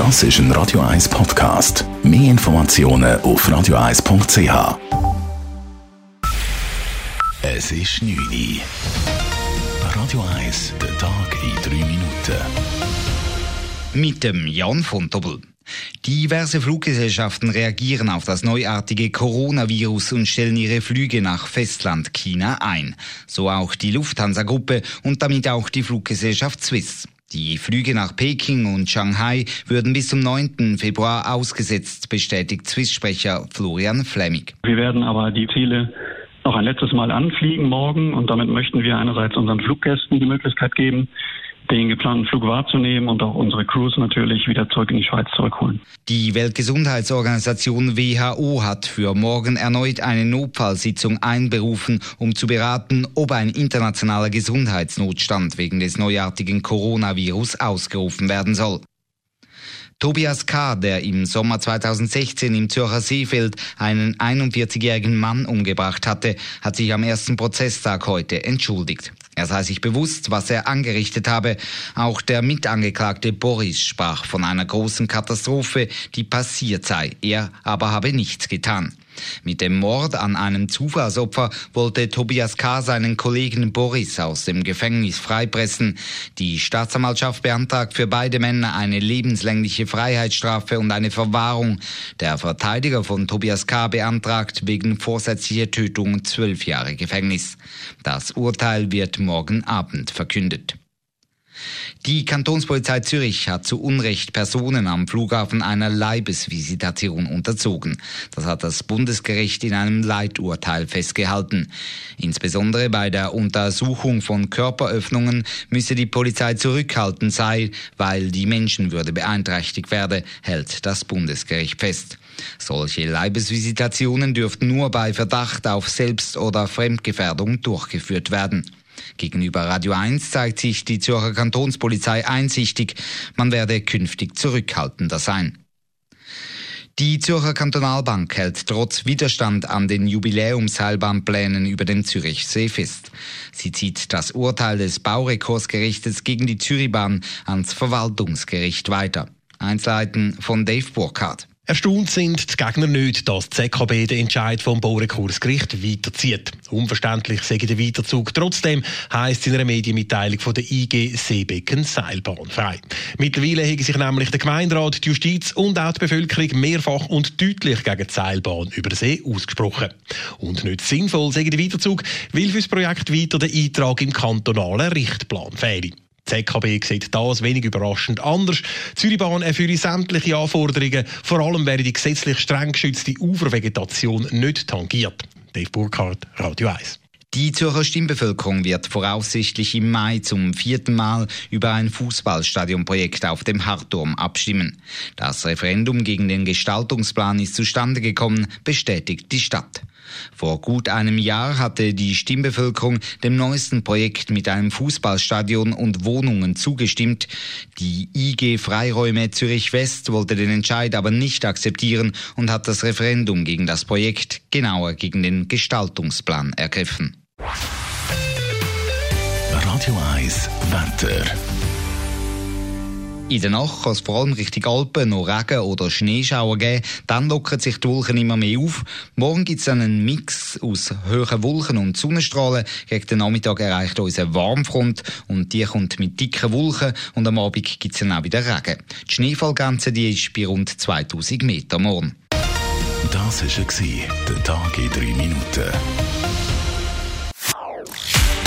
Das ist ein Radio 1 Podcast. Mehr Informationen auf radio1.ch. Es ist 9 Uhr. Radio 1, der Tag in 3 Minuten. Mit dem Jan von Dobbel. Diverse Fluggesellschaften reagieren auf das neuartige Coronavirus und stellen ihre Flüge nach Festland China ein. So auch die Lufthansa-Gruppe und damit auch die Fluggesellschaft Swiss. Die Flüge nach Peking und Shanghai würden bis zum 9. Februar ausgesetzt, bestätigt Swiss-Sprecher Florian Flemming. Wir werden aber die Ziele noch ein letztes Mal anfliegen morgen und damit möchten wir einerseits unseren Fluggästen die Möglichkeit geben, den geplanten Flug wahrzunehmen und auch unsere Crews natürlich wieder zurück in die Schweiz zurückholen. Die Weltgesundheitsorganisation WHO hat für morgen erneut eine Notfallsitzung einberufen, um zu beraten, ob ein internationaler Gesundheitsnotstand wegen des neuartigen Coronavirus ausgerufen werden soll. Tobias K., der im Sommer 2016 im Zürcher Seefeld einen 41-jährigen Mann umgebracht hatte, hat sich am ersten Prozesstag heute entschuldigt. Er sei sich bewusst, was er angerichtet habe. Auch der Mitangeklagte Boris sprach von einer großen Katastrophe, die passiert sei. Er aber habe nichts getan. Mit dem Mord an einem Zufallsopfer wollte Tobias K. seinen Kollegen Boris aus dem Gefängnis freipressen. Die Staatsanwaltschaft beantragt für beide Männer eine lebenslängliche Freiheitsstrafe und eine Verwahrung. Der Verteidiger von Tobias K. beantragt wegen vorsätzlicher Tötung zwölf Jahre Gefängnis. Das Urteil wird morgen Abend verkündet. Die Kantonspolizei Zürich hat zu Unrecht Personen am Flughafen einer Leibesvisitation unterzogen. Das hat das Bundesgericht in einem Leiturteil festgehalten. Insbesondere bei der Untersuchung von Körperöffnungen müsse die Polizei zurückhaltend sein, weil die Menschenwürde beeinträchtigt werde, hält das Bundesgericht fest. Solche Leibesvisitationen dürften nur bei Verdacht auf Selbst- oder Fremdgefährdung durchgeführt werden. Gegenüber Radio 1 zeigt sich die Zürcher Kantonspolizei einsichtig, man werde künftig zurückhaltender sein. Die Zürcher Kantonalbank hält trotz Widerstand an den Jubiläumsheilbahnplänen über den Zürichsee fest. Sie zieht das Urteil des Baurekursgerichtes gegen die Zürichbahn ans Verwaltungsgericht weiter. Einzelheiten von Dave Burkhardt. Erstaunt sind die Gegner nicht, dass die ZKB den Entscheid vom Baurekursgericht weiterzieht. Unverständlich sei der Weiterzug. Trotzdem heisst in einer Medienmitteilung von der IG Seebecken Seilbahn frei. Mittlerweile haben sich nämlich der Gemeinderat, die Justiz und auch die Bevölkerung mehrfach und deutlich gegen die Seilbahn über See ausgesprochen. Und nicht sinnvoll sei der Weiterzug, weil für das Projekt weiter der Eintrag im kantonalen Richtplan fehle. ZKB sieht das wenig überraschend anders. Die Zürichbahn erfülle sämtliche Anforderungen, vor allem wäre die gesetzlich streng geschützte Ufervegetation nicht tangiert. Dave Burkhardt, Radio 1. Die Zürcher Stimmbevölkerung wird voraussichtlich im Mai zum vierten Mal über ein Fußballstadionprojekt auf dem Hartturm abstimmen. Das Referendum gegen den Gestaltungsplan ist zustande gekommen, bestätigt die Stadt. Vor gut einem Jahr hatte die Stimmbevölkerung dem neuesten Projekt mit einem Fußballstadion und Wohnungen zugestimmt. Die IG Freiräume Zürich West wollte den Entscheid aber nicht akzeptieren und hat das Referendum gegen das Projekt, genauer gegen den Gestaltungsplan ergriffen. Radio 1 Wetter. In der Nacht kann es vor allem Richtung Alpen noch Regen oder Schneeschauer geben. Dann lockern sich die Wolken immer mehr auf. Morgen gibt es einen Mix aus hohen Wolken und Sonnenstrahlen. Gegen den Nachmittag erreicht uns eine Warmfront und die kommt mit dicken Wolken und am Abend gibt es dann auch wieder Regen. Die Schneefallgrenze die ist bei rund 2000 Meter morgen. Das war der Tag in 3 Minuten.